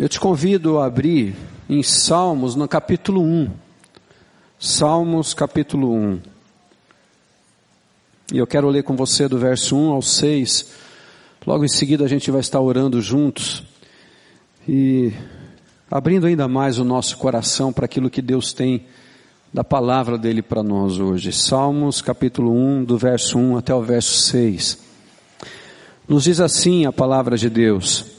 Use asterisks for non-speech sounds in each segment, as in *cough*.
Eu te convido a abrir em Salmos, no capítulo 1. Salmos, capítulo 1. E eu quero ler com você do verso 1 ao 6. Logo em seguida a gente vai estar orando juntos e abrindo ainda mais o nosso coração para aquilo que Deus tem da palavra dele para nós hoje. Salmos, capítulo 1, do verso 1 até o verso 6. Nos diz assim a palavra de Deus: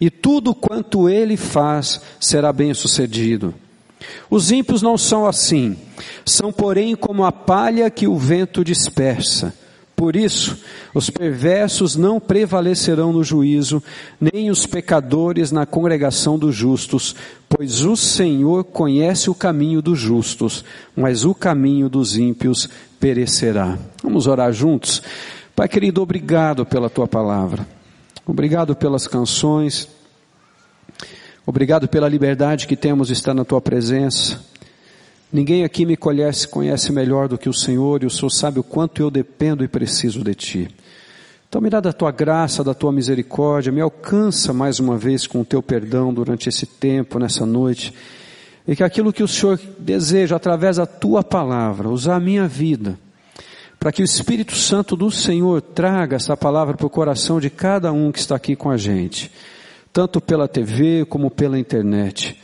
e tudo quanto ele faz será bem sucedido. Os ímpios não são assim, são porém como a palha que o vento dispersa. Por isso, os perversos não prevalecerão no juízo, nem os pecadores na congregação dos justos, pois o Senhor conhece o caminho dos justos, mas o caminho dos ímpios perecerá. Vamos orar juntos? Pai querido, obrigado pela tua palavra. Obrigado pelas canções. Obrigado pela liberdade que temos de estar na tua presença. Ninguém aqui me conhece, conhece melhor do que o Senhor, e o Senhor sabe o quanto eu dependo e preciso de ti. Então me dá da tua graça, da tua misericórdia, me alcança mais uma vez com o teu perdão durante esse tempo, nessa noite, e que aquilo que o Senhor deseja através da tua palavra, usar a minha vida, para que o Espírito Santo do Senhor traga essa palavra para o coração de cada um que está aqui com a gente, tanto pela TV como pela internet.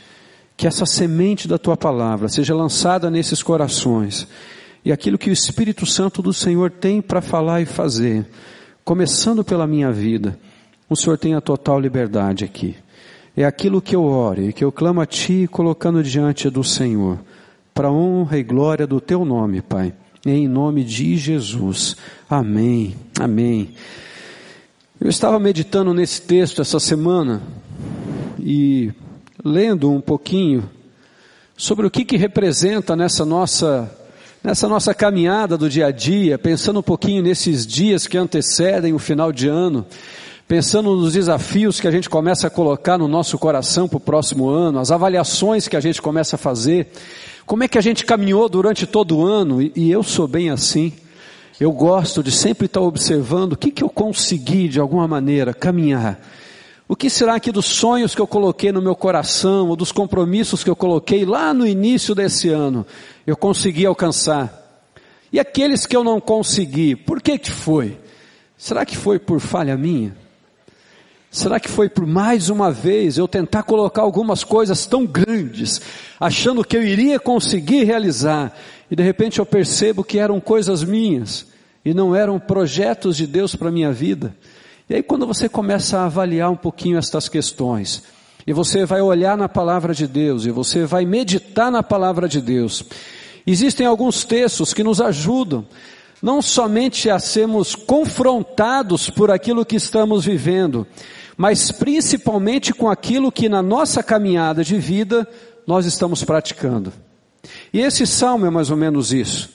Que essa semente da tua palavra seja lançada nesses corações e aquilo que o Espírito Santo do Senhor tem para falar e fazer, começando pela minha vida, o Senhor tem a total liberdade aqui. É aquilo que eu oro e que eu clamo a Ti, colocando diante do Senhor, para honra e glória do Teu nome, Pai em nome de Jesus. Amém. Amém. Eu estava meditando nesse texto essa semana e lendo um pouquinho sobre o que que representa nessa nossa nessa nossa caminhada do dia a dia, pensando um pouquinho nesses dias que antecedem o final de ano, pensando nos desafios que a gente começa a colocar no nosso coração para o próximo ano, as avaliações que a gente começa a fazer, como é que a gente caminhou durante todo o ano? E, e eu sou bem assim. Eu gosto de sempre estar observando o que, que eu consegui de alguma maneira caminhar. O que será que dos sonhos que eu coloquei no meu coração, ou dos compromissos que eu coloquei lá no início desse ano, eu consegui alcançar? E aqueles que eu não consegui, por que que foi? Será que foi por falha minha? Será que foi por mais uma vez eu tentar colocar algumas coisas tão grandes, achando que eu iria conseguir realizar, e de repente eu percebo que eram coisas minhas e não eram projetos de Deus para a minha vida? E aí quando você começa a avaliar um pouquinho estas questões, e você vai olhar na palavra de Deus, e você vai meditar na palavra de Deus, existem alguns textos que nos ajudam não somente a sermos confrontados por aquilo que estamos vivendo, mas principalmente com aquilo que na nossa caminhada de vida nós estamos praticando. E esse salmo é mais ou menos isso.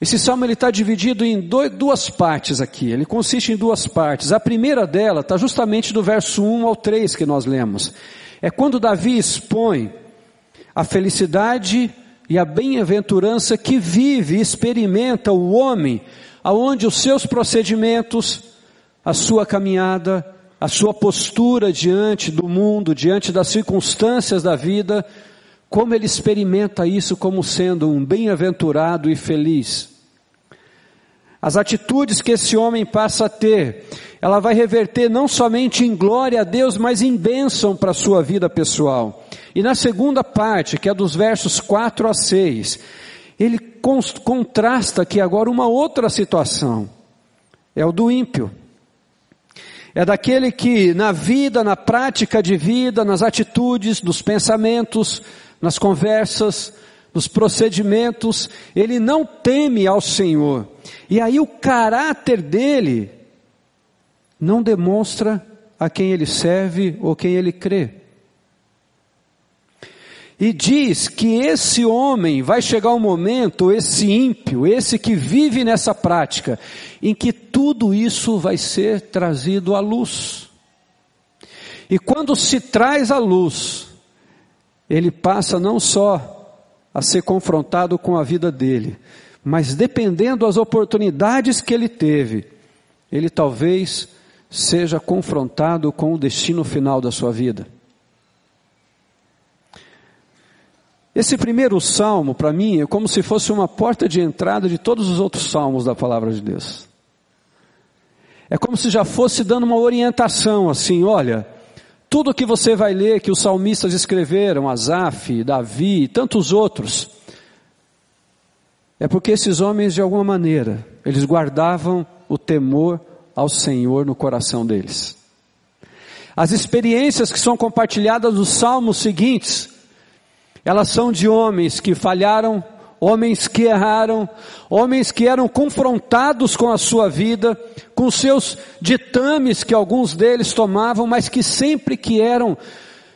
Esse salmo ele está dividido em dois, duas partes aqui. Ele consiste em duas partes. A primeira dela está justamente do verso 1 ao 3 que nós lemos. É quando Davi expõe a felicidade e a bem-aventurança que vive e experimenta o homem, aonde os seus procedimentos, a sua caminhada, a sua postura diante do mundo, diante das circunstâncias da vida, como ele experimenta isso como sendo um bem-aventurado e feliz. As atitudes que esse homem passa a ter, ela vai reverter não somente em glória a Deus, mas em bênção para a sua vida pessoal. E na segunda parte, que é dos versos 4 a 6, ele contrasta aqui agora uma outra situação. É o do ímpio é daquele que na vida, na prática de vida, nas atitudes, nos pensamentos, nas conversas, nos procedimentos, ele não teme ao Senhor. E aí o caráter dele não demonstra a quem ele serve ou quem ele crê. E diz que esse homem vai chegar um momento, esse ímpio, esse que vive nessa prática, em que tudo isso vai ser trazido à luz. E quando se traz à luz, ele passa não só a ser confrontado com a vida dele, mas dependendo das oportunidades que ele teve, ele talvez seja confrontado com o destino final da sua vida. Esse primeiro salmo, para mim, é como se fosse uma porta de entrada de todos os outros salmos da palavra de Deus. É como se já fosse dando uma orientação assim, olha, tudo que você vai ler que os salmistas escreveram, Asaf, Davi e tantos outros, é porque esses homens, de alguma maneira, eles guardavam o temor ao Senhor no coração deles. As experiências que são compartilhadas nos salmos seguintes, elas são de homens que falharam, homens que erraram, homens que eram confrontados com a sua vida, com seus ditames que alguns deles tomavam, mas que sempre que eram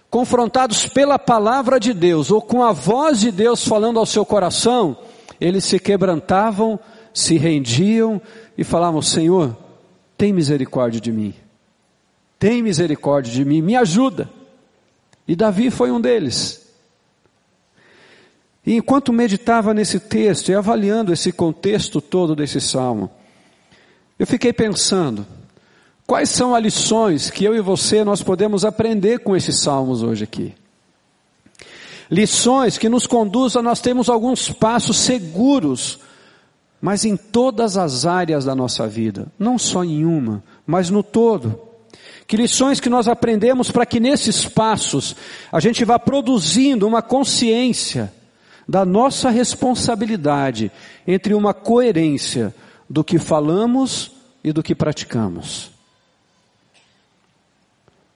confrontados pela palavra de Deus ou com a voz de Deus falando ao seu coração, eles se quebrantavam, se rendiam e falavam: Senhor, tem misericórdia de mim, tem misericórdia de mim, me ajuda. E Davi foi um deles. E enquanto meditava nesse texto e avaliando esse contexto todo desse salmo, eu fiquei pensando, quais são as lições que eu e você nós podemos aprender com esses salmos hoje aqui? Lições que nos conduzem a nós temos alguns passos seguros, mas em todas as áreas da nossa vida, não só em uma, mas no todo. Que lições que nós aprendemos para que nesses passos a gente vá produzindo uma consciência da nossa responsabilidade entre uma coerência do que falamos e do que praticamos.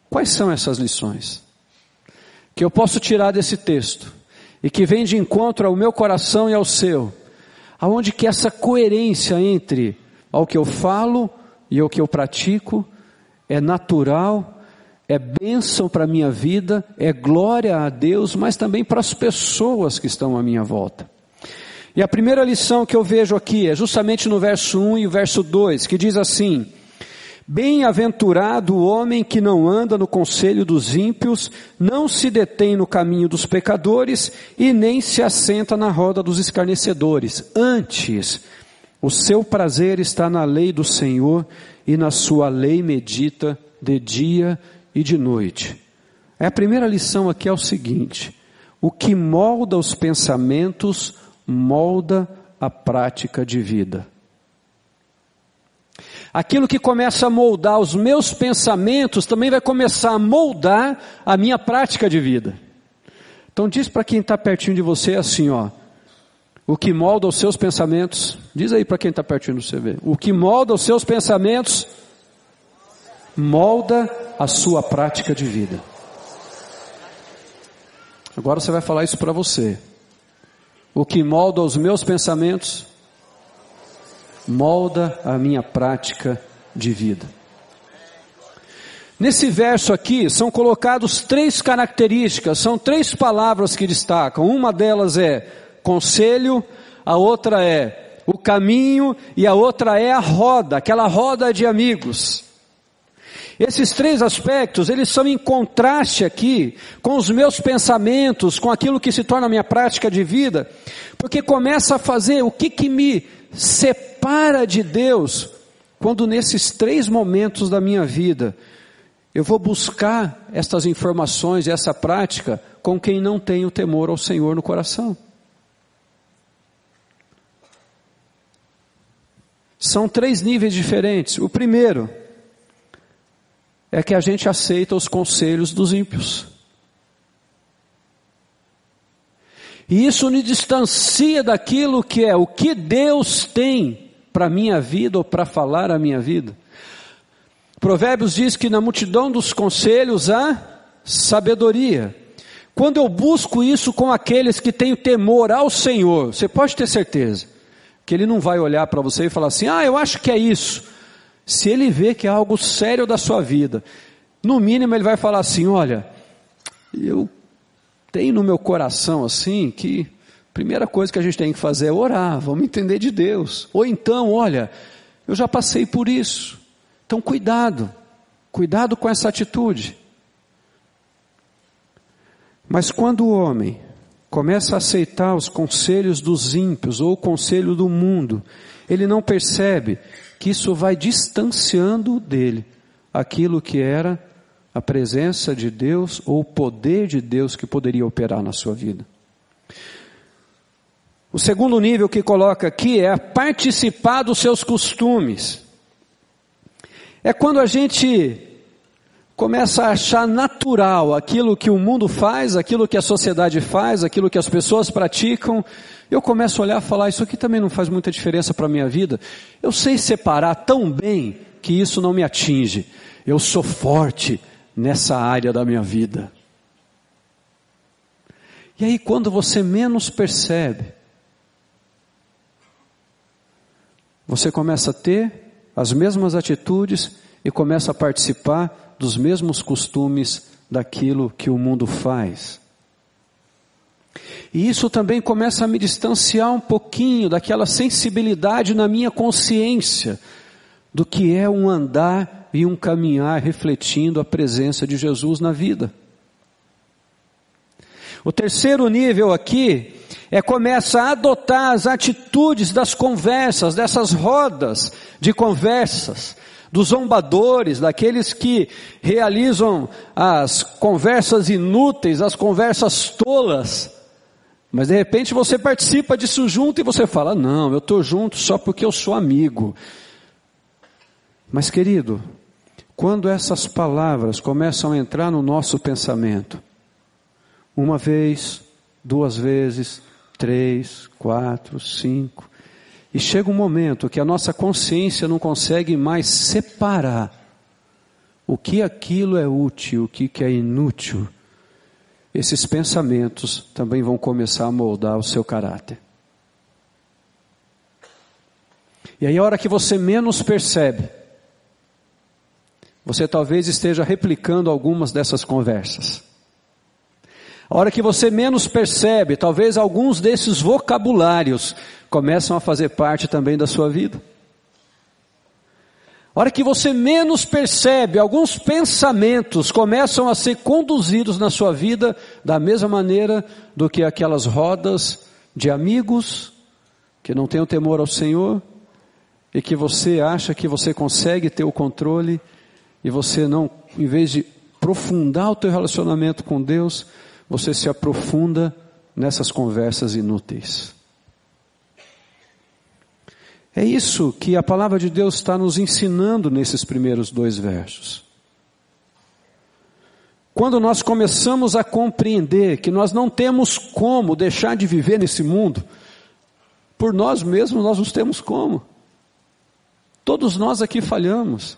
Quais são essas lições? Que eu posso tirar desse texto e que vem de encontro ao meu coração e ao seu, aonde que essa coerência entre ao que eu falo e ao que eu pratico é natural é bênção para a minha vida, é glória a Deus, mas também para as pessoas que estão à minha volta. E a primeira lição que eu vejo aqui é justamente no verso 1 e o verso 2, que diz assim: Bem-aventurado o homem que não anda no conselho dos ímpios, não se detém no caminho dos pecadores e nem se assenta na roda dos escarnecedores. Antes, o seu prazer está na lei do Senhor e na sua lei medita de dia e de noite. A primeira lição aqui é o seguinte: o que molda os pensamentos molda a prática de vida. Aquilo que começa a moldar os meus pensamentos também vai começar a moldar a minha prática de vida. Então diz para quem está pertinho de você assim, ó. O que molda os seus pensamentos, diz aí para quem está pertinho você ver. O que molda os seus pensamentos molda a sua prática de vida. Agora você vai falar isso para você. O que molda os meus pensamentos, molda a minha prática de vida. Nesse verso aqui são colocados três características, são três palavras que destacam. Uma delas é conselho, a outra é o caminho e a outra é a roda, aquela roda de amigos. Esses três aspectos, eles são em contraste aqui com os meus pensamentos, com aquilo que se torna a minha prática de vida, porque começa a fazer o que que me separa de Deus, quando nesses três momentos da minha vida, eu vou buscar estas informações e essa prática com quem não tem o temor ao Senhor no coração. São três níveis diferentes. O primeiro, é que a gente aceita os conselhos dos ímpios. E isso me distancia daquilo que é o que Deus tem para a minha vida ou para falar a minha vida. Provérbios diz que na multidão dos conselhos há sabedoria. Quando eu busco isso com aqueles que têm temor ao Senhor, você pode ter certeza que Ele não vai olhar para você e falar assim: ah, eu acho que é isso. Se ele vê que é algo sério da sua vida, no mínimo ele vai falar assim: olha, eu tem no meu coração assim que a primeira coisa que a gente tem que fazer é orar, vamos entender de Deus. Ou então, olha, eu já passei por isso. Então cuidado, cuidado com essa atitude. Mas quando o homem começa a aceitar os conselhos dos ímpios ou o conselho do mundo, ele não percebe que isso vai distanciando dele aquilo que era a presença de Deus ou o poder de Deus que poderia operar na sua vida. O segundo nível que coloca aqui é participar dos seus costumes. É quando a gente começa a achar natural aquilo que o mundo faz, aquilo que a sociedade faz, aquilo que as pessoas praticam. Eu começo a olhar e falar, isso aqui também não faz muita diferença para a minha vida. Eu sei separar tão bem que isso não me atinge. Eu sou forte nessa área da minha vida. E aí, quando você menos percebe, você começa a ter as mesmas atitudes e começa a participar dos mesmos costumes daquilo que o mundo faz. E isso também começa a me distanciar um pouquinho daquela sensibilidade na minha consciência do que é um andar e um caminhar refletindo a presença de Jesus na vida. O terceiro nível aqui é começa a adotar as atitudes das conversas, dessas rodas de conversas, dos zombadores, daqueles que realizam as conversas inúteis, as conversas tolas. Mas de repente você participa disso junto e você fala: "Não, eu estou junto só porque eu sou amigo". Mas querido, quando essas palavras começam a entrar no nosso pensamento, uma vez, duas vezes, três, quatro, cinco, e chega um momento que a nossa consciência não consegue mais separar o que aquilo é útil, o que é inútil. Esses pensamentos também vão começar a moldar o seu caráter. E aí, a hora que você menos percebe, você talvez esteja replicando algumas dessas conversas. A hora que você menos percebe, talvez alguns desses vocabulários começam a fazer parte também da sua vida. A hora que você menos percebe, alguns pensamentos começam a ser conduzidos na sua vida da mesma maneira do que aquelas rodas de amigos que não têm o temor ao Senhor e que você acha que você consegue ter o controle e você não, em vez de aprofundar o teu relacionamento com Deus, você se aprofunda nessas conversas inúteis. É isso que a palavra de Deus está nos ensinando nesses primeiros dois versos. Quando nós começamos a compreender que nós não temos como deixar de viver nesse mundo, por nós mesmos nós não temos como. Todos nós aqui falhamos.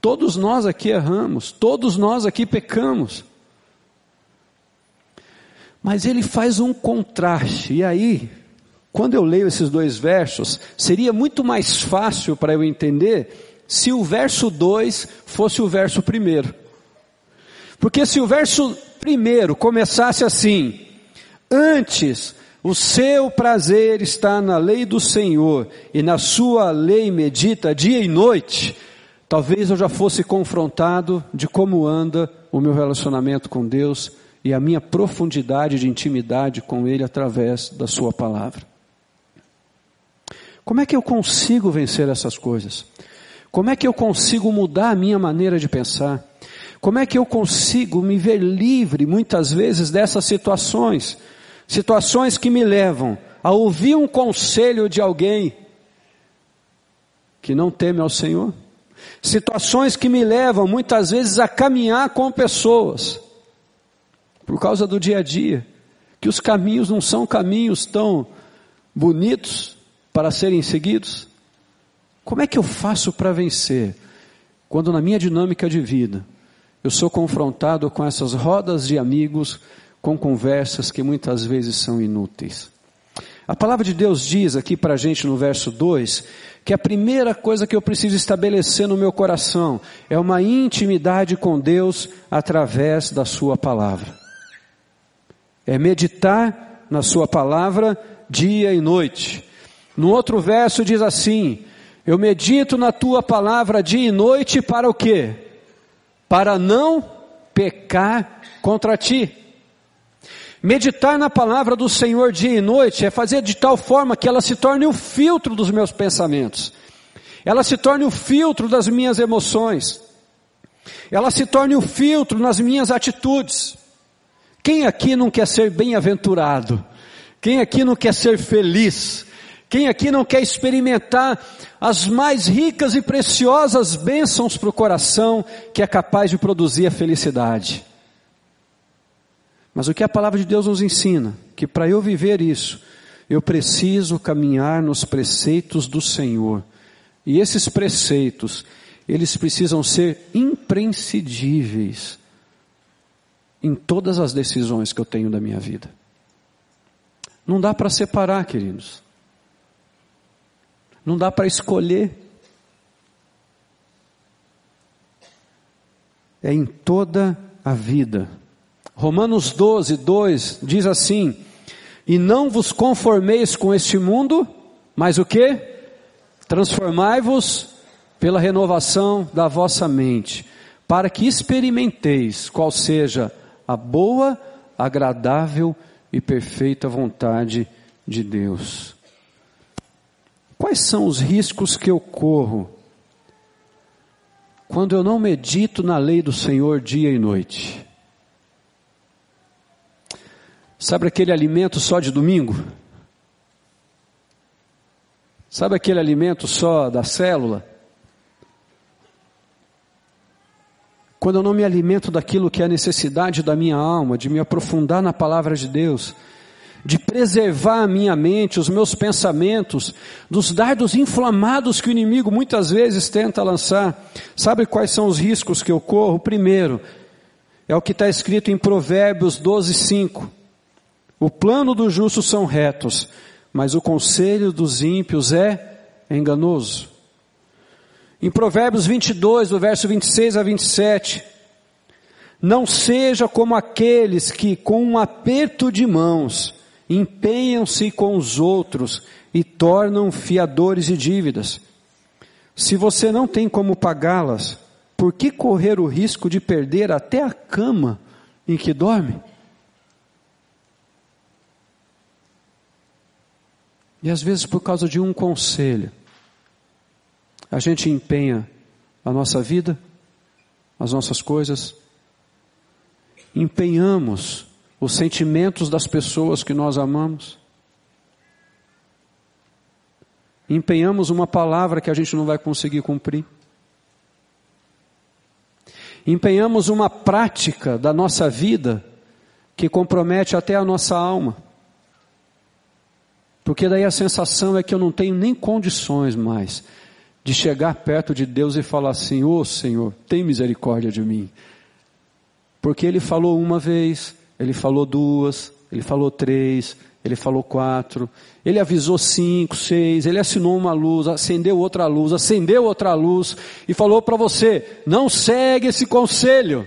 Todos nós aqui erramos, todos nós aqui pecamos. Mas ele faz um contraste, e aí, quando eu leio esses dois versos, seria muito mais fácil para eu entender se o verso 2 fosse o verso primeiro. Porque se o verso primeiro começasse assim: Antes o seu prazer está na lei do Senhor, e na sua lei medita dia e noite, Talvez eu já fosse confrontado de como anda o meu relacionamento com Deus e a minha profundidade de intimidade com Ele através da Sua palavra. Como é que eu consigo vencer essas coisas? Como é que eu consigo mudar a minha maneira de pensar? Como é que eu consigo me ver livre muitas vezes dessas situações? Situações que me levam a ouvir um conselho de alguém que não teme ao Senhor? Situações que me levam muitas vezes a caminhar com pessoas, por causa do dia a dia, que os caminhos não são caminhos tão bonitos para serem seguidos. Como é que eu faço para vencer quando na minha dinâmica de vida eu sou confrontado com essas rodas de amigos, com conversas que muitas vezes são inúteis? A palavra de Deus diz aqui para a gente no verso 2 que a primeira coisa que eu preciso estabelecer no meu coração é uma intimidade com Deus através da Sua palavra. É meditar na Sua palavra dia e noite. No outro verso diz assim: Eu medito na Tua palavra dia e noite para o quê? Para não pecar contra Ti. Meditar na palavra do Senhor dia e noite é fazer de tal forma que ela se torne o filtro dos meus pensamentos, ela se torne o filtro das minhas emoções, ela se torne o filtro nas minhas atitudes. Quem aqui não quer ser bem-aventurado? Quem aqui não quer ser feliz? Quem aqui não quer experimentar as mais ricas e preciosas bênçãos para o coração que é capaz de produzir a felicidade? Mas o que a palavra de Deus nos ensina? Que para eu viver isso, eu preciso caminhar nos preceitos do Senhor. E esses preceitos, eles precisam ser imprescindíveis em todas as decisões que eu tenho da minha vida. Não dá para separar, queridos. Não dá para escolher. É em toda a vida. Romanos 12, 2 diz assim: E não vos conformeis com este mundo, mas o que? Transformai-vos pela renovação da vossa mente, para que experimenteis qual seja a boa, agradável e perfeita vontade de Deus. Quais são os riscos que eu corro quando eu não medito na lei do Senhor dia e noite? Sabe aquele alimento só de domingo? Sabe aquele alimento só da célula? Quando eu não me alimento daquilo que é a necessidade da minha alma, de me aprofundar na palavra de Deus, de preservar a minha mente, os meus pensamentos, dos dardos inflamados que o inimigo muitas vezes tenta lançar. Sabe quais são os riscos que eu corro? Primeiro, é o que está escrito em Provérbios 12, 5. O plano dos justos são retos, mas o conselho dos ímpios é enganoso. Em Provérbios 22, do verso 26 a 27, não seja como aqueles que, com um aperto de mãos, empenham-se com os outros e tornam fiadores de dívidas. Se você não tem como pagá-las, por que correr o risco de perder até a cama em que dorme? E às vezes, por causa de um conselho, a gente empenha a nossa vida, as nossas coisas, empenhamos os sentimentos das pessoas que nós amamos, empenhamos uma palavra que a gente não vai conseguir cumprir, empenhamos uma prática da nossa vida que compromete até a nossa alma. Porque daí a sensação é que eu não tenho nem condições mais de chegar perto de Deus e falar assim: Ô oh, Senhor, tem misericórdia de mim. Porque Ele falou uma vez, Ele falou duas, Ele falou três, Ele falou quatro, Ele avisou cinco, seis, Ele assinou uma luz, acendeu outra luz, acendeu outra luz e falou para você: não segue esse conselho.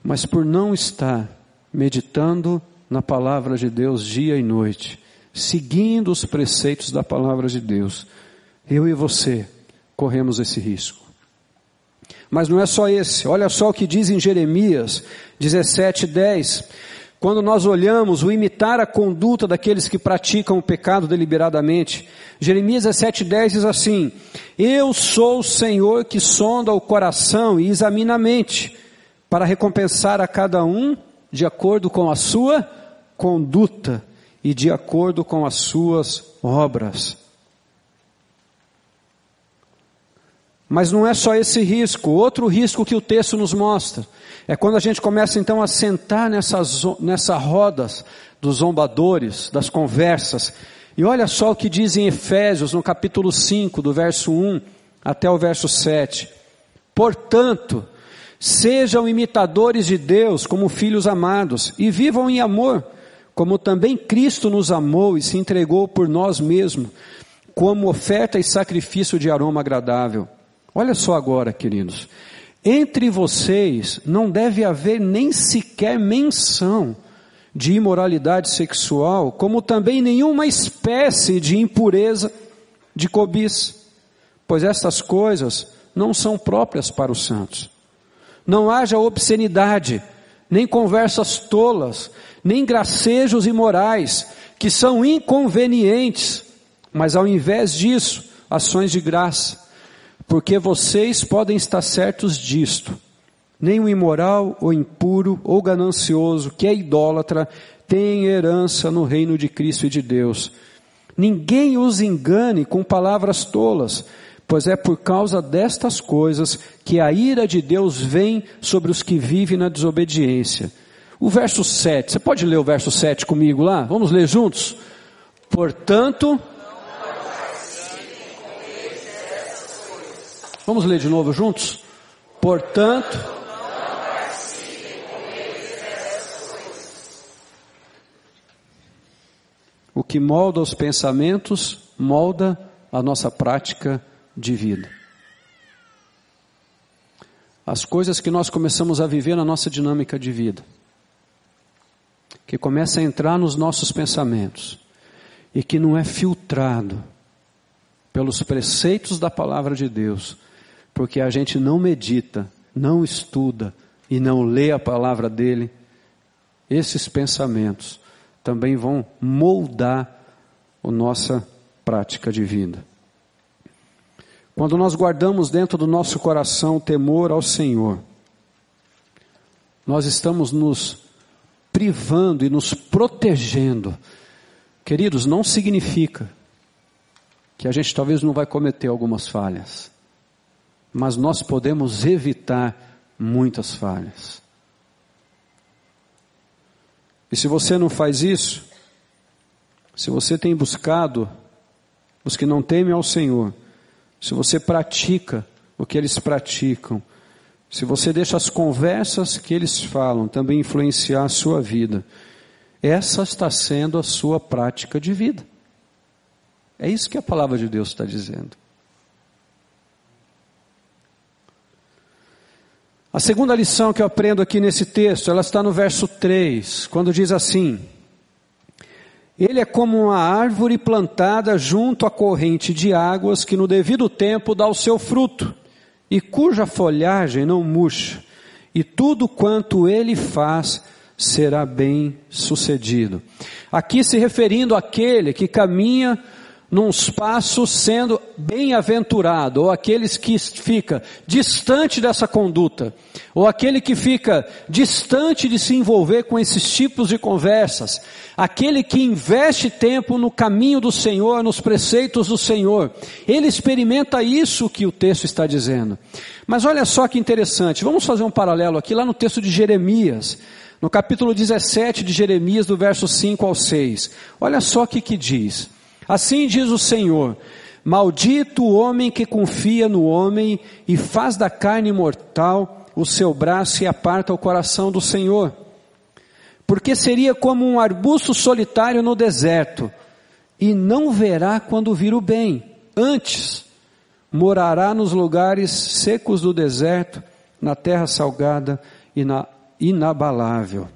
Mas por não estar meditando na palavra de Deus dia e noite, seguindo os preceitos da palavra de Deus, eu e você corremos esse risco. Mas não é só esse, olha só o que diz em Jeremias 17, 10. Quando nós olhamos o imitar a conduta daqueles que praticam o pecado deliberadamente, Jeremias 17,10 diz assim: Eu sou o Senhor que sonda o coração e examina a mente, para recompensar a cada um de acordo com a sua conduta e de acordo com as suas obras. Mas não é só esse risco, outro risco que o texto nos mostra é quando a gente começa então a sentar nessas, nessa rodas dos zombadores, das conversas. E olha só o que diz em Efésios, no capítulo 5, do verso 1 até o verso 7. Portanto, sejam imitadores de Deus como filhos amados e vivam em amor como também Cristo nos amou e se entregou por nós mesmos, como oferta e sacrifício de aroma agradável. Olha só agora, queridos. Entre vocês não deve haver nem sequer menção de imoralidade sexual, como também nenhuma espécie de impureza, de cobiça, pois estas coisas não são próprias para os santos. Não haja obscenidade, nem conversas tolas, nem gracejos imorais, que são inconvenientes, mas ao invés disso, ações de graça, porque vocês podem estar certos disto. Nem o imoral, ou impuro, ou ganancioso, que é idólatra, tem herança no reino de Cristo e de Deus. Ninguém os engane com palavras tolas, pois é por causa destas coisas que a ira de Deus vem sobre os que vivem na desobediência. O verso 7, você pode ler o verso 7 comigo lá? Vamos ler juntos? Portanto, vamos ler de novo juntos? Portanto, o que molda os pensamentos molda a nossa prática de vida. As coisas que nós começamos a viver na nossa dinâmica de vida, que começa a entrar nos nossos pensamentos e que não é filtrado pelos preceitos da palavra de Deus, porque a gente não medita, não estuda e não lê a palavra dele, esses pensamentos também vão moldar a nossa prática de vida. Quando nós guardamos dentro do nosso coração o temor ao Senhor, nós estamos nos privando e nos protegendo. Queridos, não significa que a gente talvez não vai cometer algumas falhas, mas nós podemos evitar muitas falhas. E se você não faz isso, se você tem buscado os que não temem ao Senhor, se você pratica o que eles praticam, se você deixa as conversas que eles falam também influenciar a sua vida, essa está sendo a sua prática de vida. É isso que a palavra de Deus está dizendo. A segunda lição que eu aprendo aqui nesse texto, ela está no verso 3, quando diz assim: ele é como uma árvore plantada junto à corrente de águas que no devido tempo dá o seu fruto e cuja folhagem não murcha, e tudo quanto ele faz será bem sucedido. Aqui se referindo àquele que caminha num espaço sendo bem-aventurado, ou aqueles que fica distante dessa conduta, ou aquele que fica distante de se envolver com esses tipos de conversas, aquele que investe tempo no caminho do Senhor, nos preceitos do Senhor, ele experimenta isso que o texto está dizendo. Mas olha só que interessante, vamos fazer um paralelo aqui lá no texto de Jeremias, no capítulo 17 de Jeremias, do verso 5 ao 6. Olha só o que que diz. Assim diz o Senhor: Maldito o homem que confia no homem e faz da carne mortal o seu braço e aparta o coração do Senhor. Porque seria como um arbusto solitário no deserto, e não verá quando vir o bem. Antes, morará nos lugares secos do deserto, na terra salgada e na inabalável.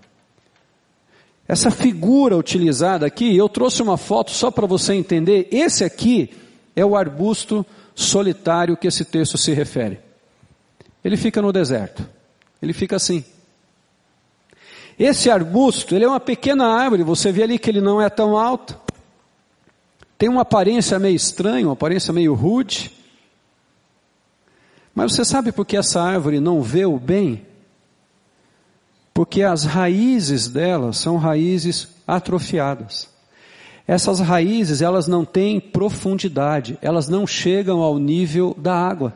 Essa figura utilizada aqui, eu trouxe uma foto só para você entender. Esse aqui é o arbusto solitário que esse texto se refere. Ele fica no deserto. Ele fica assim. Esse arbusto, ele é uma pequena árvore, você vê ali que ele não é tão alto. Tem uma aparência meio estranha, uma aparência meio rude. Mas você sabe por que essa árvore não vê o bem? Porque as raízes delas são raízes atrofiadas. Essas raízes, elas não têm profundidade, elas não chegam ao nível da água.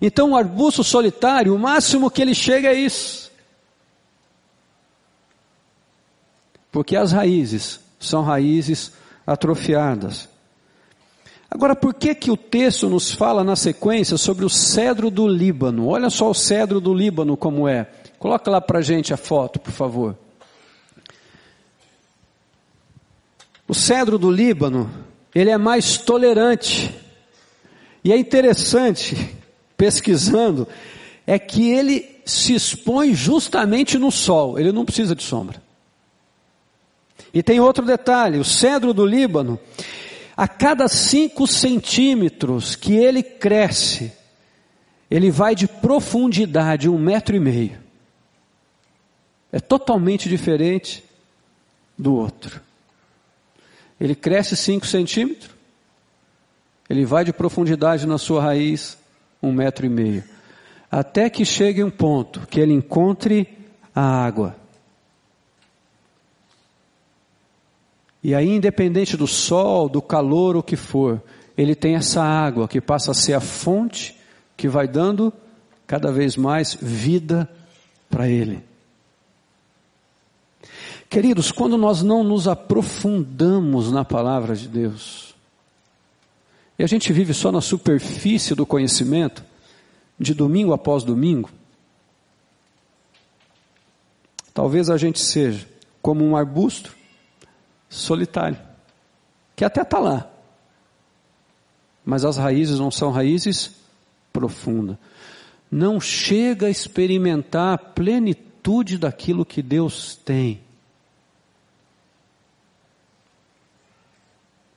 Então, o arbusto solitário, o máximo que ele chega é isso. Porque as raízes são raízes atrofiadas. Agora, por que que o texto nos fala na sequência sobre o cedro do Líbano? Olha só o cedro do Líbano como é. Coloca lá para gente a foto, por favor. O cedro do Líbano, ele é mais tolerante. E é interessante pesquisando, é que ele se expõe justamente no sol, ele não precisa de sombra. E tem outro detalhe: o cedro do Líbano, a cada cinco centímetros que ele cresce, ele vai de profundidade um metro e meio. É totalmente diferente do outro. Ele cresce cinco centímetros, ele vai de profundidade na sua raiz um metro e meio, até que chegue um ponto que ele encontre a água. E aí, independente do sol, do calor, o que for, ele tem essa água que passa a ser a fonte que vai dando cada vez mais vida para ele. Queridos, quando nós não nos aprofundamos na palavra de Deus, e a gente vive só na superfície do conhecimento, de domingo após domingo, talvez a gente seja como um arbusto solitário, que até está lá, mas as raízes não são raízes profundas. Não chega a experimentar a plenitude daquilo que Deus tem.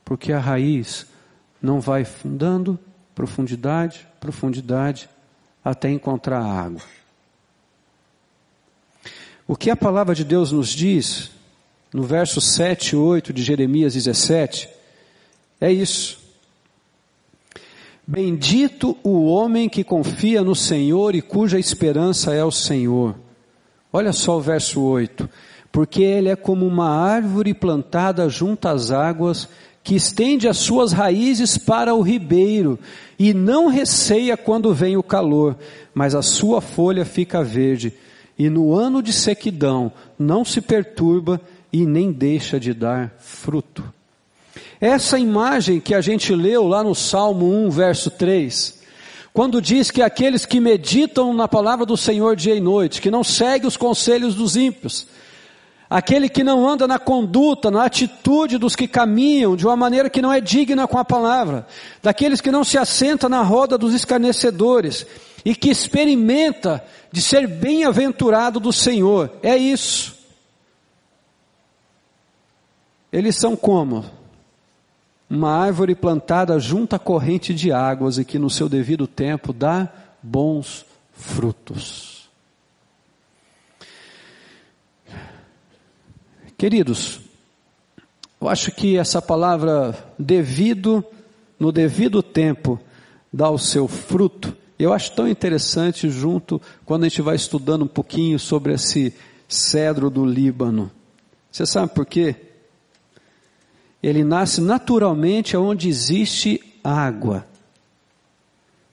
Porque a raiz não vai fundando profundidade, profundidade, até encontrar água. O que a palavra de Deus nos diz no verso 7 e 8 de Jeremias 17, é isso. Bendito o homem que confia no Senhor e cuja esperança é o Senhor. Olha só o verso 8. Porque ele é como uma árvore plantada junto às águas, que estende as suas raízes para o ribeiro, e não receia quando vem o calor, mas a sua folha fica verde, e no ano de sequidão não se perturba, e nem deixa de dar fruto. Essa imagem que a gente leu lá no Salmo 1, verso 3, quando diz que aqueles que meditam na palavra do Senhor dia e noite, que não seguem os conselhos dos ímpios, aquele que não anda na conduta, na atitude dos que caminham de uma maneira que não é digna com a palavra, daqueles que não se assenta na roda dos escarnecedores e que experimenta de ser bem-aventurado do Senhor. É isso. Eles são como? Uma árvore plantada junto à corrente de águas e que no seu devido tempo dá bons frutos. Queridos, eu acho que essa palavra devido, no devido tempo, dá o seu fruto. Eu acho tão interessante junto quando a gente vai estudando um pouquinho sobre esse cedro do Líbano. Você sabe por quê? Ele nasce naturalmente onde existe água.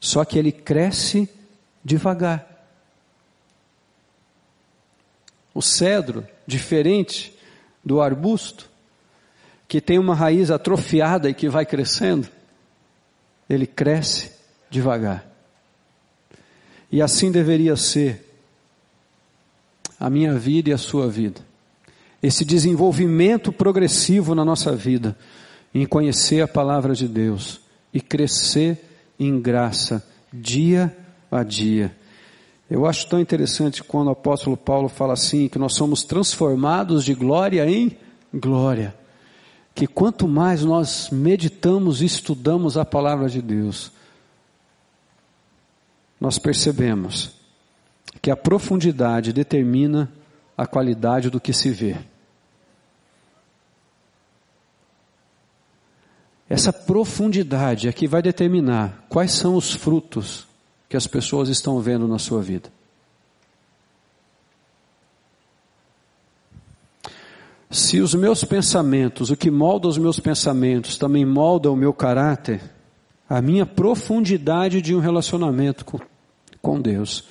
Só que ele cresce devagar. O cedro, diferente do arbusto, que tem uma raiz atrofiada e que vai crescendo, ele cresce devagar. E assim deveria ser a minha vida e a sua vida esse desenvolvimento progressivo na nossa vida, em conhecer a palavra de Deus e crescer em graça dia a dia. Eu acho tão interessante quando o apóstolo Paulo fala assim, que nós somos transformados de glória em glória. Que quanto mais nós meditamos e estudamos a palavra de Deus, nós percebemos que a profundidade determina a qualidade do que se vê. Essa profundidade é que vai determinar quais são os frutos que as pessoas estão vendo na sua vida. Se os meus pensamentos, o que molda os meus pensamentos, também molda o meu caráter, a minha profundidade de um relacionamento com, com Deus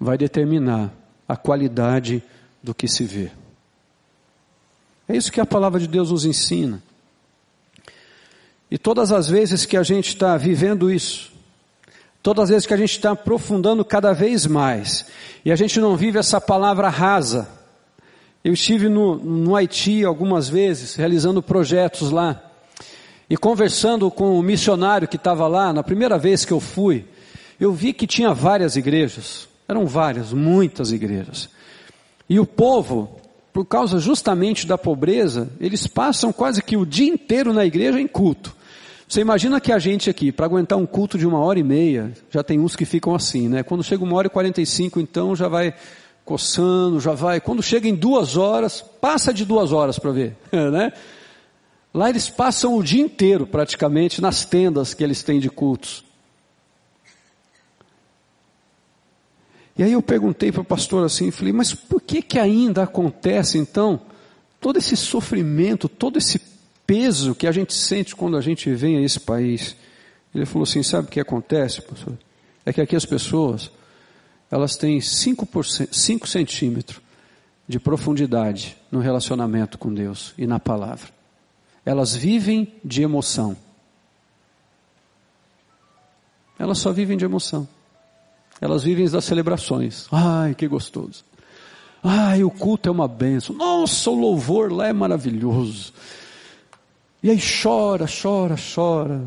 vai determinar a qualidade do que se vê. É isso que a palavra de Deus nos ensina. E todas as vezes que a gente está vivendo isso, todas as vezes que a gente está aprofundando cada vez mais, e a gente não vive essa palavra rasa. Eu estive no, no Haiti algumas vezes, realizando projetos lá, e conversando com o missionário que estava lá, na primeira vez que eu fui, eu vi que tinha várias igrejas, eram várias, muitas igrejas. E o povo, por causa justamente da pobreza, eles passam quase que o dia inteiro na igreja em culto. Você imagina que a gente aqui, para aguentar um culto de uma hora e meia, já tem uns que ficam assim, né? Quando chega uma hora e quarenta e cinco, então já vai coçando, já vai. Quando chega em duas horas, passa de duas horas para ver, *laughs* né? Lá eles passam o dia inteiro praticamente nas tendas que eles têm de cultos. E aí eu perguntei para o pastor assim, falei, mas por que que ainda acontece então todo esse sofrimento, todo esse peso que a gente sente quando a gente vem a esse país? Ele falou assim, sabe o que acontece, pastor? É que aqui as pessoas, elas têm 5 centímetros de profundidade no relacionamento com Deus e na palavra. Elas vivem de emoção. Elas só vivem de emoção. Elas vivem das celebrações. Ai, que gostoso. Ai, o culto é uma benção. Nossa, o louvor lá é maravilhoso. E aí chora, chora, chora.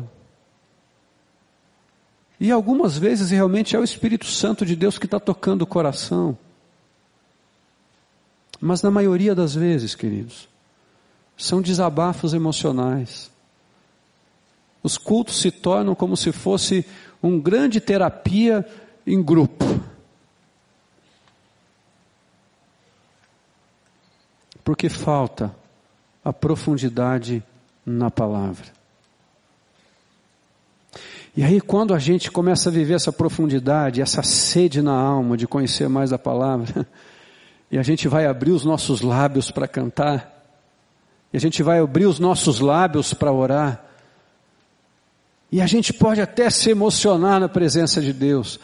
E algumas vezes realmente é o Espírito Santo de Deus que está tocando o coração. Mas na maioria das vezes, queridos, são desabafos emocionais. Os cultos se tornam como se fosse um grande terapia em grupo. Porque falta a profundidade na palavra. E aí, quando a gente começa a viver essa profundidade, essa sede na alma de conhecer mais a palavra, *laughs* e a gente vai abrir os nossos lábios para cantar, e a gente vai abrir os nossos lábios para orar, e a gente pode até se emocionar na presença de Deus,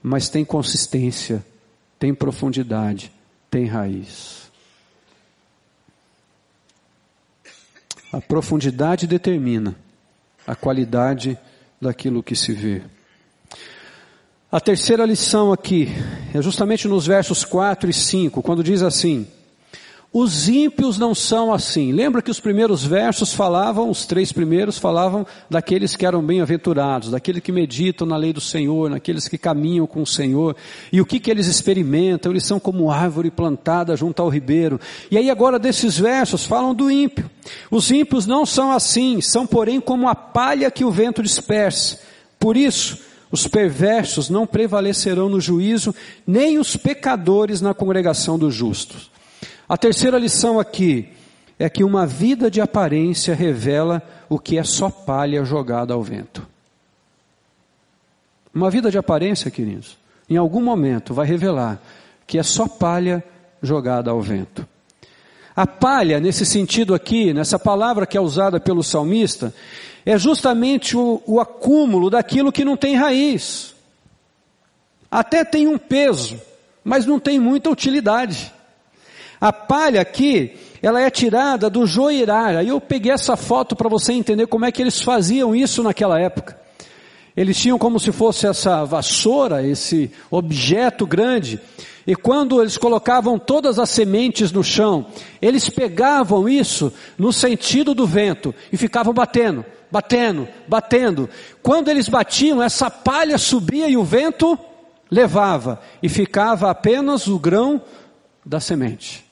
mas tem consistência, tem profundidade, tem raiz. A profundidade determina a qualidade daquilo que se vê. A terceira lição aqui é justamente nos versos 4 e 5, quando diz assim: os ímpios não são assim. Lembra que os primeiros versos falavam, os três primeiros falavam daqueles que eram bem-aventurados, daqueles que meditam na lei do Senhor, naqueles que caminham com o Senhor. E o que que eles experimentam? Eles são como árvore plantada junto ao ribeiro. E aí agora desses versos falam do ímpio. Os ímpios não são assim, são porém como a palha que o vento dispersa. Por isso, os perversos não prevalecerão no juízo, nem os pecadores na congregação dos justos. A terceira lição aqui é que uma vida de aparência revela o que é só palha jogada ao vento. Uma vida de aparência, queridos, em algum momento vai revelar que é só palha jogada ao vento. A palha, nesse sentido aqui, nessa palavra que é usada pelo salmista, é justamente o, o acúmulo daquilo que não tem raiz. Até tem um peso, mas não tem muita utilidade. A palha aqui, ela é tirada do joirar. Aí eu peguei essa foto para você entender como é que eles faziam isso naquela época. Eles tinham como se fosse essa vassoura, esse objeto grande, e quando eles colocavam todas as sementes no chão, eles pegavam isso no sentido do vento e ficavam batendo, batendo, batendo. Quando eles batiam, essa palha subia e o vento levava, e ficava apenas o grão da semente.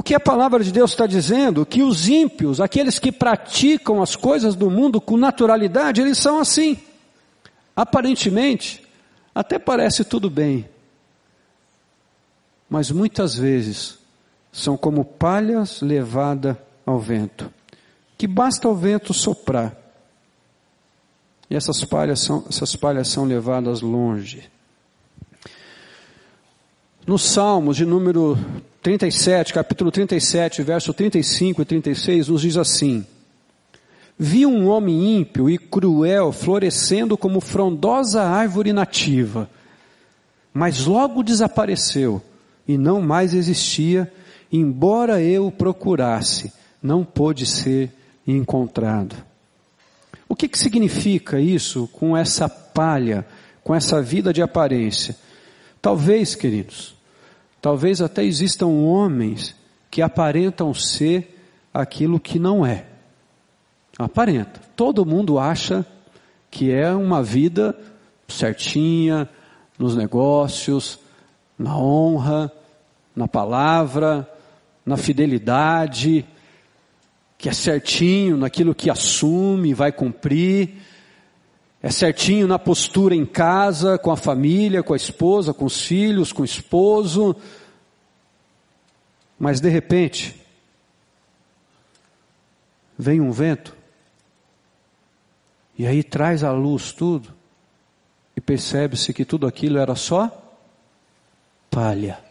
O que a palavra de Deus está dizendo? Que os ímpios, aqueles que praticam as coisas do mundo com naturalidade, eles são assim. Aparentemente, até parece tudo bem. Mas muitas vezes são como palhas levadas ao vento, que basta o vento soprar. E essas palhas são, essas palhas são levadas longe. Nos Salmos de número 37, capítulo 37, verso 35 e 36, nos diz assim: Vi um homem ímpio e cruel florescendo como frondosa árvore nativa, mas logo desapareceu e não mais existia, embora eu o procurasse, não pôde ser encontrado. O que, que significa isso com essa palha, com essa vida de aparência? Talvez, queridos, Talvez até existam homens que aparentam ser aquilo que não é. Aparenta. Todo mundo acha que é uma vida certinha nos negócios, na honra, na palavra, na fidelidade, que é certinho naquilo que assume, vai cumprir, é certinho na postura em casa, com a família, com a esposa, com os filhos, com o esposo, mas de repente, vem um vento, e aí traz à luz tudo, e percebe-se que tudo aquilo era só palha.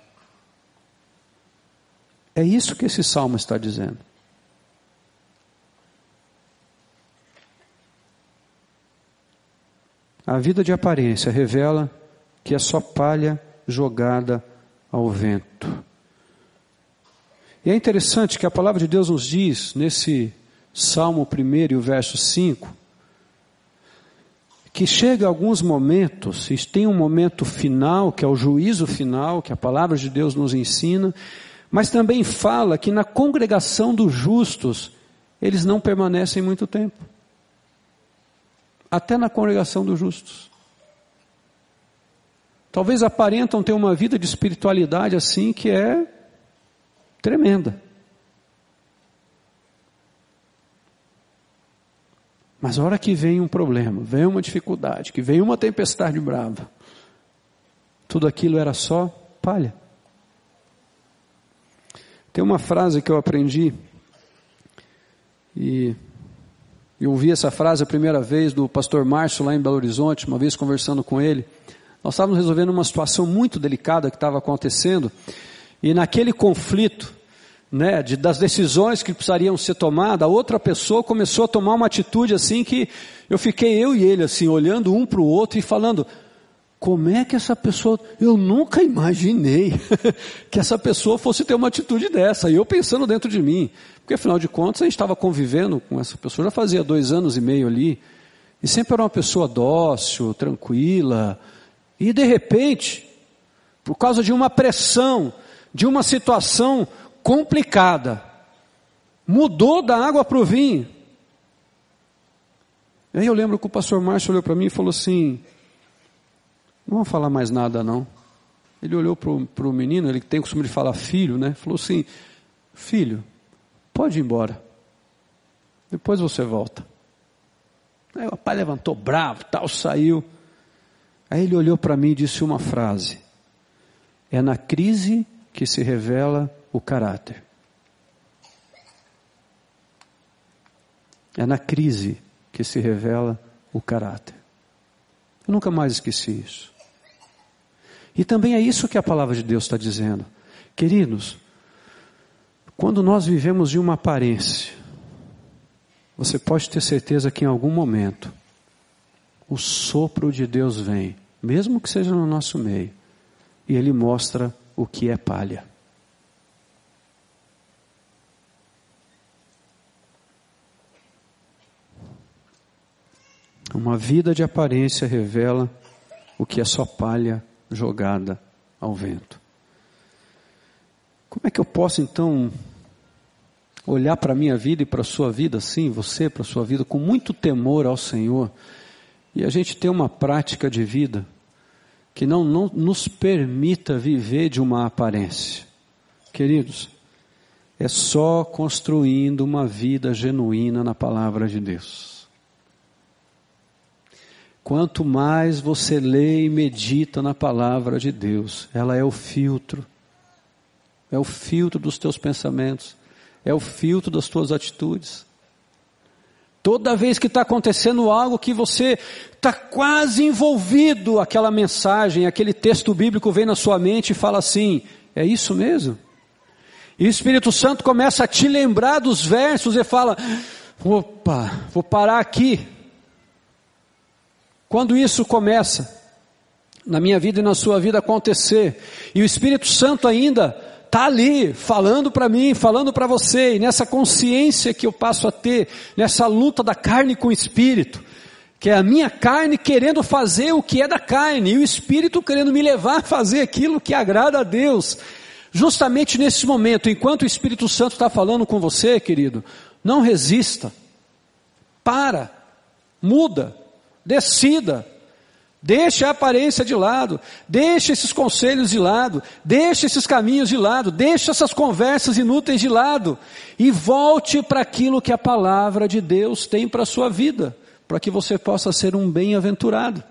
É isso que esse salmo está dizendo. A vida de aparência revela que é só palha jogada ao vento. E é interessante que a palavra de Deus nos diz, nesse Salmo 1 e o verso 5, que chega alguns momentos, e tem um momento final, que é o juízo final, que a palavra de Deus nos ensina, mas também fala que na congregação dos justos, eles não permanecem muito tempo. Até na congregação dos justos. Talvez aparentam ter uma vida de espiritualidade assim que é tremenda. Mas a hora que vem um problema, vem uma dificuldade, que vem uma tempestade brava, tudo aquilo era só palha. Tem uma frase que eu aprendi, e eu ouvi essa frase a primeira vez do pastor Márcio lá em Belo Horizonte, uma vez conversando com ele. Nós estávamos resolvendo uma situação muito delicada que estava acontecendo, e naquele conflito, né, de, das decisões que precisariam ser tomadas, a outra pessoa começou a tomar uma atitude assim que eu fiquei eu e ele assim, olhando um para o outro e falando, como é que essa pessoa, eu nunca imaginei *laughs* que essa pessoa fosse ter uma atitude dessa, e eu pensando dentro de mim, porque afinal de contas a gente estava convivendo com essa pessoa, já fazia dois anos e meio ali, e sempre era uma pessoa dócil, tranquila, e de repente, por causa de uma pressão, de uma situação complicada. Mudou da água para o vinho. Aí eu lembro que o pastor Márcio olhou para mim e falou assim: Não vamos falar mais nada não. Ele olhou para o menino, ele tem o costume de falar filho, né? Falou assim: Filho, pode ir embora. Depois você volta. Aí o pai levantou bravo, tal, saiu. Aí ele olhou para mim e disse uma frase: É na crise que se revela o caráter. É na crise que se revela o caráter. Eu nunca mais esqueci isso. E também é isso que a palavra de Deus está dizendo. Queridos, quando nós vivemos de uma aparência, você pode ter certeza que em algum momento o sopro de Deus vem, mesmo que seja no nosso meio, e ele mostra o que é palha. Uma vida de aparência revela o que é só palha jogada ao vento. Como é que eu posso então olhar para a minha vida e para a sua vida assim, você para a sua vida, com muito temor ao Senhor, e a gente ter uma prática de vida que não, não nos permita viver de uma aparência? Queridos, é só construindo uma vida genuína na palavra de Deus. Quanto mais você lê e medita na palavra de Deus, ela é o filtro. É o filtro dos teus pensamentos. É o filtro das tuas atitudes. Toda vez que está acontecendo algo que você está quase envolvido, aquela mensagem, aquele texto bíblico vem na sua mente e fala assim: é isso mesmo? E o Espírito Santo começa a te lembrar dos versos e fala: opa, vou parar aqui, quando isso começa, na minha vida e na sua vida acontecer, e o Espírito Santo ainda está ali, falando para mim, falando para você, e nessa consciência que eu passo a ter, nessa luta da carne com o Espírito, que é a minha carne querendo fazer o que é da carne, e o Espírito querendo me levar a fazer aquilo que agrada a Deus. Justamente nesse momento, enquanto o Espírito Santo está falando com você, querido, não resista, para, muda, Decida. Deixe a aparência de lado, deixe esses conselhos de lado, deixe esses caminhos de lado, deixe essas conversas inúteis de lado e volte para aquilo que a palavra de Deus tem para a sua vida, para que você possa ser um bem-aventurado.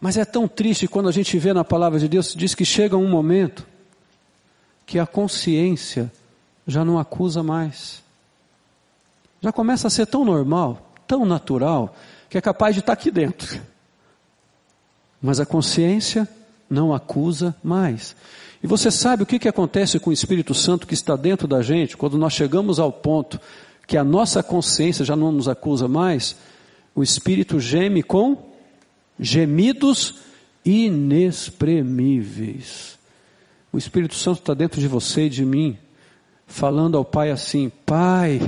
Mas é tão triste quando a gente vê na palavra de Deus, diz que chega um momento que a consciência já não acusa mais. Já começa a ser tão normal, tão natural, que é capaz de estar aqui dentro. Mas a consciência não acusa mais. E você sabe o que, que acontece com o Espírito Santo que está dentro da gente, quando nós chegamos ao ponto que a nossa consciência já não nos acusa mais? O Espírito geme com gemidos inexprimíveis. O Espírito Santo está dentro de você e de mim, falando ao Pai assim: Pai,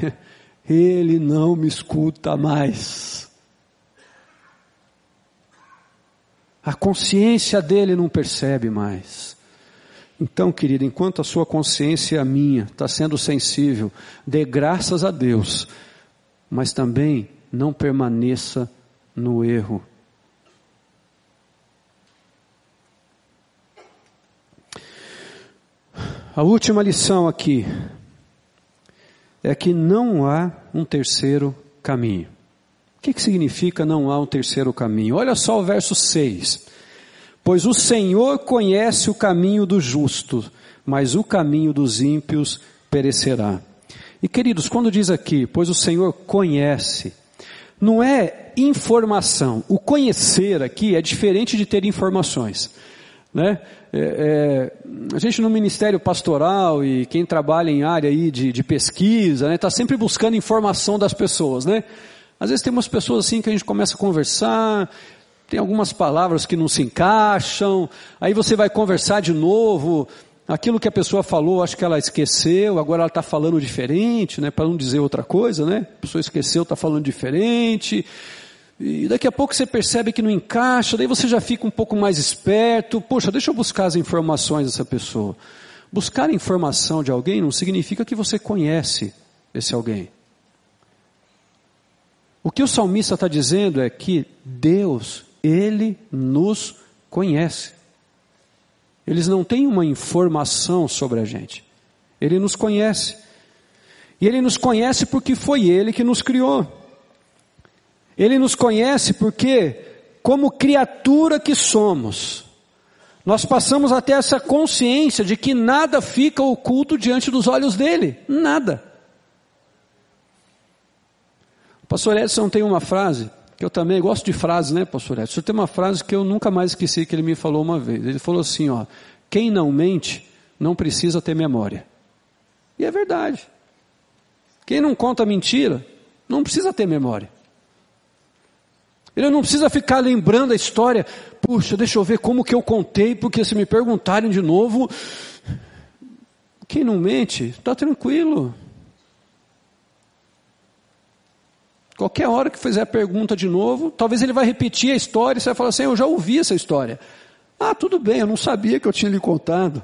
Ele não me escuta mais. A consciência dele não percebe mais. Então, querido, enquanto a sua consciência e a minha está sendo sensível, dê graças a Deus, mas também não permaneça no erro. A última lição aqui é que não há um terceiro caminho. O que, que significa não há um terceiro caminho? Olha só o verso 6. Pois o Senhor conhece o caminho do justo, mas o caminho dos ímpios perecerá. E queridos, quando diz aqui, pois o Senhor conhece, não é informação. O conhecer aqui é diferente de ter informações. Né? É, é, a gente no ministério pastoral e quem trabalha em área aí de, de pesquisa, está né, tá sempre buscando informação das pessoas, né? Às vezes tem umas pessoas assim que a gente começa a conversar, tem algumas palavras que não se encaixam, aí você vai conversar de novo, aquilo que a pessoa falou, acho que ela esqueceu, agora ela está falando diferente, né? Para não dizer outra coisa, né? A pessoa esqueceu, está falando diferente. E daqui a pouco você percebe que não encaixa, daí você já fica um pouco mais esperto. Poxa, deixa eu buscar as informações dessa pessoa. Buscar informação de alguém não significa que você conhece esse alguém. O que o salmista está dizendo é que Deus, Ele nos conhece. Eles não têm uma informação sobre a gente. Ele nos conhece. E Ele nos conhece porque foi Ele que nos criou. Ele nos conhece porque, como criatura que somos, nós passamos até essa consciência de que nada fica oculto diante dos olhos dele. Nada. O pastor Edson tem uma frase, que eu também gosto de frases, né, pastor Edson? Tem uma frase que eu nunca mais esqueci que ele me falou uma vez. Ele falou assim, ó, quem não mente não precisa ter memória. E é verdade. Quem não conta mentira não precisa ter memória. Ele não precisa ficar lembrando a história. Puxa, deixa eu ver como que eu contei, porque se me perguntarem de novo, quem não mente, está tranquilo. Qualquer hora que fizer a pergunta de novo, talvez ele vai repetir a história e você vai falar assim, eu já ouvi essa história. Ah, tudo bem, eu não sabia que eu tinha lhe contado.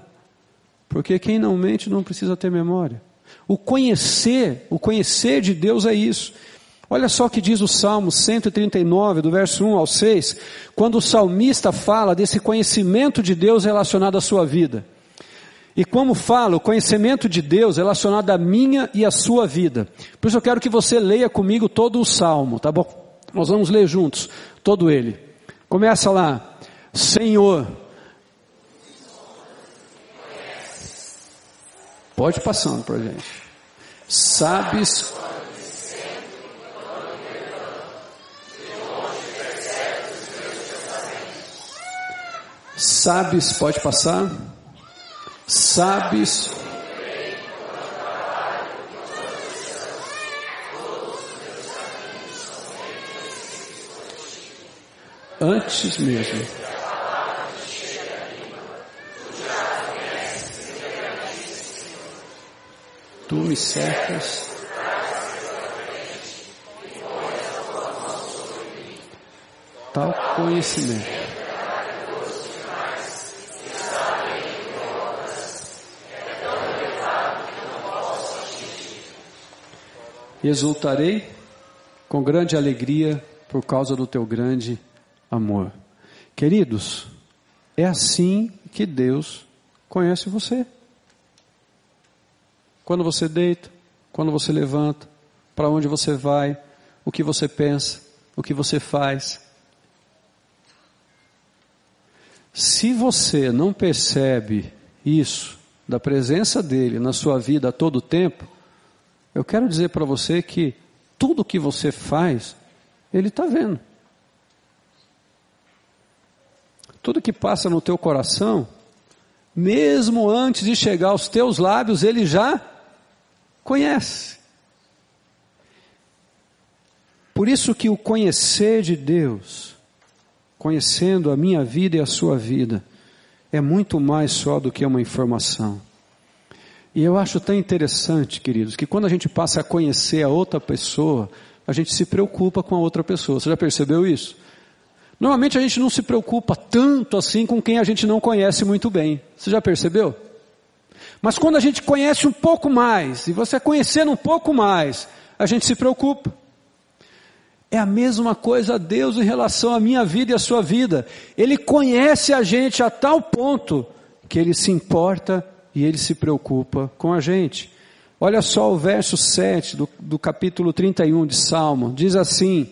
Porque quem não mente não precisa ter memória. O conhecer, o conhecer de Deus é isso. Olha só o que diz o Salmo 139, do verso 1 ao 6, quando o salmista fala desse conhecimento de Deus relacionado à sua vida. E como fala, o conhecimento de Deus relacionado à minha e à sua vida. Por isso eu quero que você leia comigo todo o Salmo, tá bom? Nós vamos ler juntos, todo ele. Começa lá. Senhor. Pode passando para gente. Sabes Sabes, pode passar? Sabes. Antes mesmo. Tu me cercas. Tal conhecimento. Exultarei com grande alegria por causa do teu grande amor. Queridos, é assim que Deus conhece você. Quando você deita, quando você levanta, para onde você vai, o que você pensa, o que você faz. Se você não percebe isso, da presença dele na sua vida a todo tempo, eu quero dizer para você que tudo que você faz, ele está vendo. Tudo que passa no teu coração, mesmo antes de chegar aos teus lábios, ele já conhece. Por isso que o conhecer de Deus, conhecendo a minha vida e a sua vida, é muito mais só do que uma informação. E eu acho tão interessante, queridos, que quando a gente passa a conhecer a outra pessoa, a gente se preocupa com a outra pessoa. Você já percebeu isso? Normalmente a gente não se preocupa tanto assim com quem a gente não conhece muito bem. Você já percebeu? Mas quando a gente conhece um pouco mais, e você conhecendo um pouco mais, a gente se preocupa. É a mesma coisa a Deus em relação à minha vida e à sua vida. Ele conhece a gente a tal ponto que ele se importa e ele se preocupa com a gente. Olha só o verso 7 do, do capítulo 31 de Salmo. Diz assim: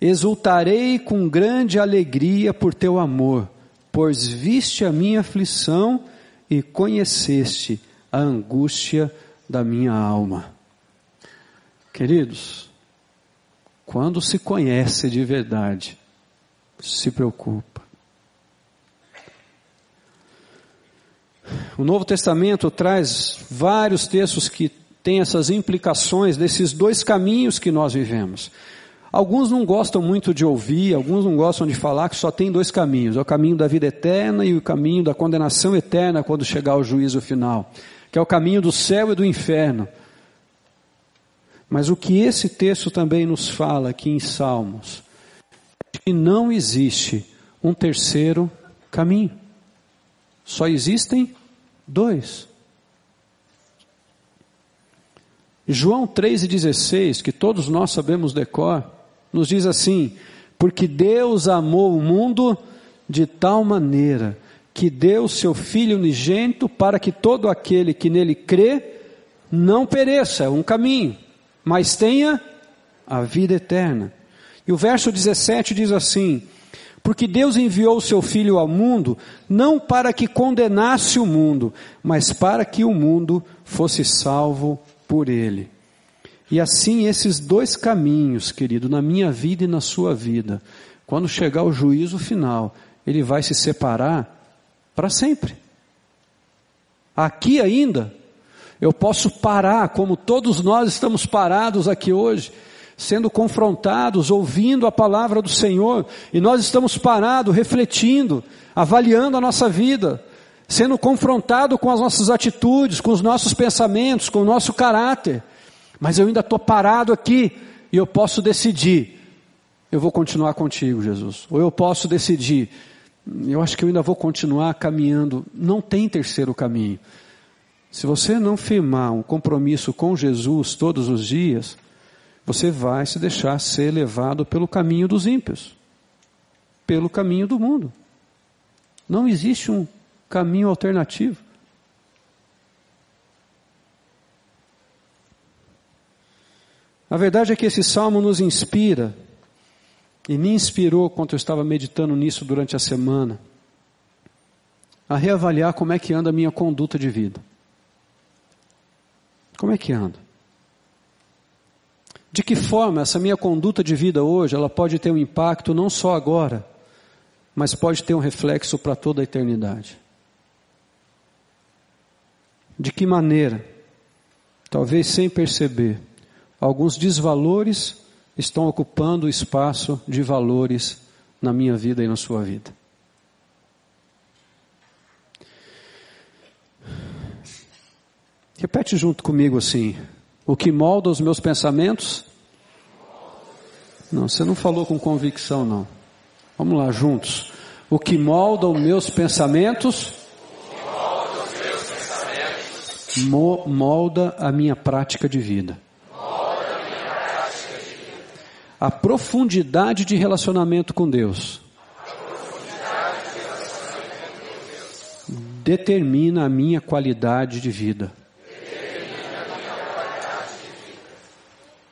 Exultarei com grande alegria por teu amor, pois viste a minha aflição e conheceste a angústia da minha alma. Queridos, quando se conhece de verdade, se preocupa. O Novo Testamento traz vários textos que têm essas implicações desses dois caminhos que nós vivemos. Alguns não gostam muito de ouvir, alguns não gostam de falar que só tem dois caminhos: é o caminho da vida eterna e o caminho da condenação eterna quando chegar o juízo final, que é o caminho do céu e do inferno. Mas o que esse texto também nos fala aqui em Salmos, é que não existe um terceiro caminho. Só existem dois. João 3,16, que todos nós sabemos decor, nos diz assim: Porque Deus amou o mundo de tal maneira que deu seu Filho unigênito para que todo aquele que nele crê não pereça, é um caminho mas tenha a vida eterna. E o verso 17 diz assim: Porque Deus enviou o seu Filho ao mundo, não para que condenasse o mundo, mas para que o mundo fosse salvo por ele. E assim, esses dois caminhos, querido, na minha vida e na sua vida, quando chegar o juízo final, ele vai se separar para sempre. Aqui ainda, eu posso parar, como todos nós estamos parados aqui hoje, sendo confrontados, ouvindo a palavra do Senhor, e nós estamos parados, refletindo, avaliando a nossa vida, sendo confrontado com as nossas atitudes, com os nossos pensamentos, com o nosso caráter. Mas eu ainda estou parado aqui e eu posso decidir. Eu vou continuar contigo, Jesus. Ou eu posso decidir. Eu acho que eu ainda vou continuar caminhando. Não tem terceiro caminho. Se você não firmar um compromisso com Jesus todos os dias, você vai se deixar ser levado pelo caminho dos ímpios, pelo caminho do mundo. Não existe um caminho alternativo. A verdade é que esse salmo nos inspira, e me inspirou quando eu estava meditando nisso durante a semana, a reavaliar como é que anda a minha conduta de vida. Como é que anda? De que forma essa minha conduta de vida hoje, ela pode ter um impacto não só agora, mas pode ter um reflexo para toda a eternidade? De que maneira, talvez sem perceber, alguns desvalores estão ocupando o espaço de valores na minha vida e na sua vida? Repete junto comigo assim: o que molda os meus pensamentos? Não, você não falou com convicção, não. Vamos lá, juntos. O que molda os meus pensamentos? Molda a minha prática de vida. A profundidade de relacionamento com Deus determina a minha qualidade de vida.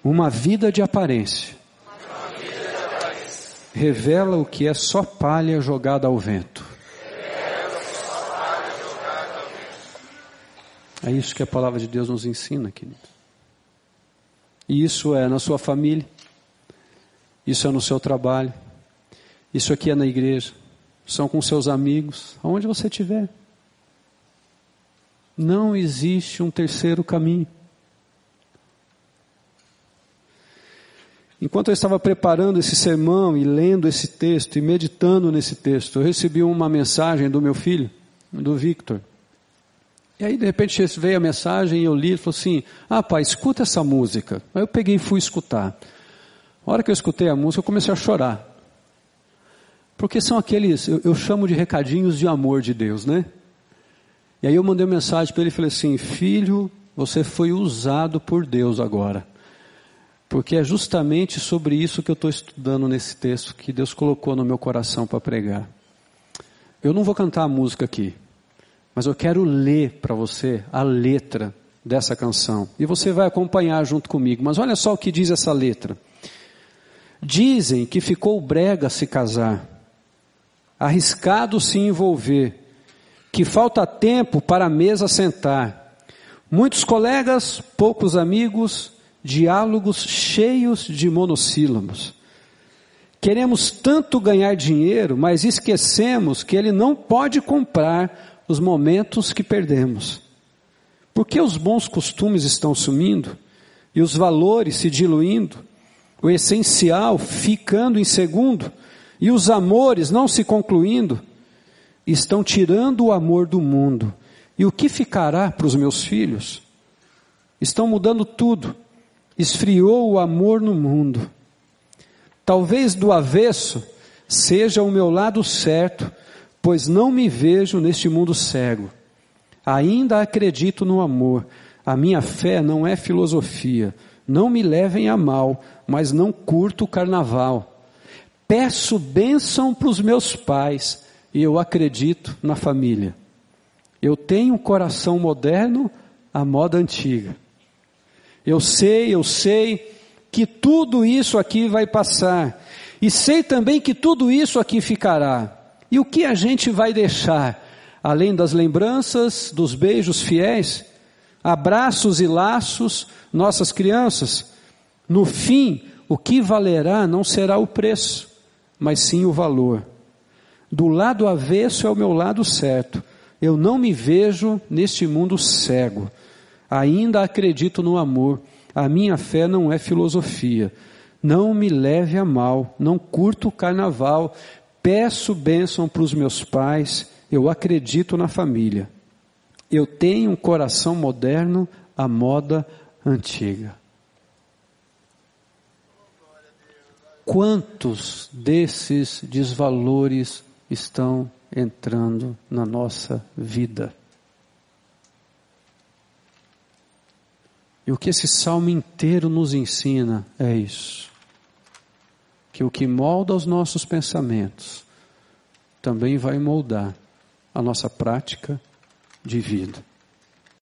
Uma vida de aparência revela o que é só palha jogada ao vento. É isso que a palavra de Deus nos ensina, querido. E isso é na sua família, isso é no seu trabalho, isso aqui é na igreja, são com seus amigos, aonde você estiver. Não existe um terceiro caminho. Enquanto eu estava preparando esse sermão e lendo esse texto e meditando nesse texto, eu recebi uma mensagem do meu filho, do Victor. E aí, de repente, veio a mensagem e eu li e falou assim: Ah, pai, escuta essa música. Aí eu peguei e fui escutar. A hora que eu escutei a música, eu comecei a chorar. Porque são aqueles, eu, eu chamo de recadinhos de amor de Deus, né? E aí eu mandei uma mensagem para ele e falei assim: Filho, você foi usado por Deus agora. Porque é justamente sobre isso que eu estou estudando nesse texto que Deus colocou no meu coração para pregar. Eu não vou cantar a música aqui, mas eu quero ler para você a letra dessa canção. E você vai acompanhar junto comigo. Mas olha só o que diz essa letra. Dizem que ficou brega se casar, arriscado se envolver, que falta tempo para a mesa sentar. Muitos colegas, poucos amigos, diálogos cheios de monossílabos. Queremos tanto ganhar dinheiro, mas esquecemos que ele não pode comprar os momentos que perdemos. Porque os bons costumes estão sumindo e os valores se diluindo, o essencial ficando em segundo e os amores não se concluindo, estão tirando o amor do mundo. E o que ficará para os meus filhos? Estão mudando tudo esfriou o amor no mundo. Talvez do avesso seja o meu lado certo, pois não me vejo neste mundo cego. Ainda acredito no amor. A minha fé não é filosofia. Não me levem a mal, mas não curto o carnaval. Peço bênção para os meus pais e eu acredito na família. Eu tenho um coração moderno à moda antiga. Eu sei, eu sei que tudo isso aqui vai passar. E sei também que tudo isso aqui ficará. E o que a gente vai deixar? Além das lembranças, dos beijos fiéis, abraços e laços, nossas crianças. No fim, o que valerá não será o preço, mas sim o valor. Do lado avesso é o meu lado certo. Eu não me vejo neste mundo cego. Ainda acredito no amor. A minha fé não é filosofia. Não me leve a mal. Não curto o carnaval. Peço bênção para os meus pais. Eu acredito na família. Eu tenho um coração moderno à moda antiga. Quantos desses desvalores estão entrando na nossa vida? E o que esse salmo inteiro nos ensina é isso: que o que molda os nossos pensamentos também vai moldar a nossa prática de vida.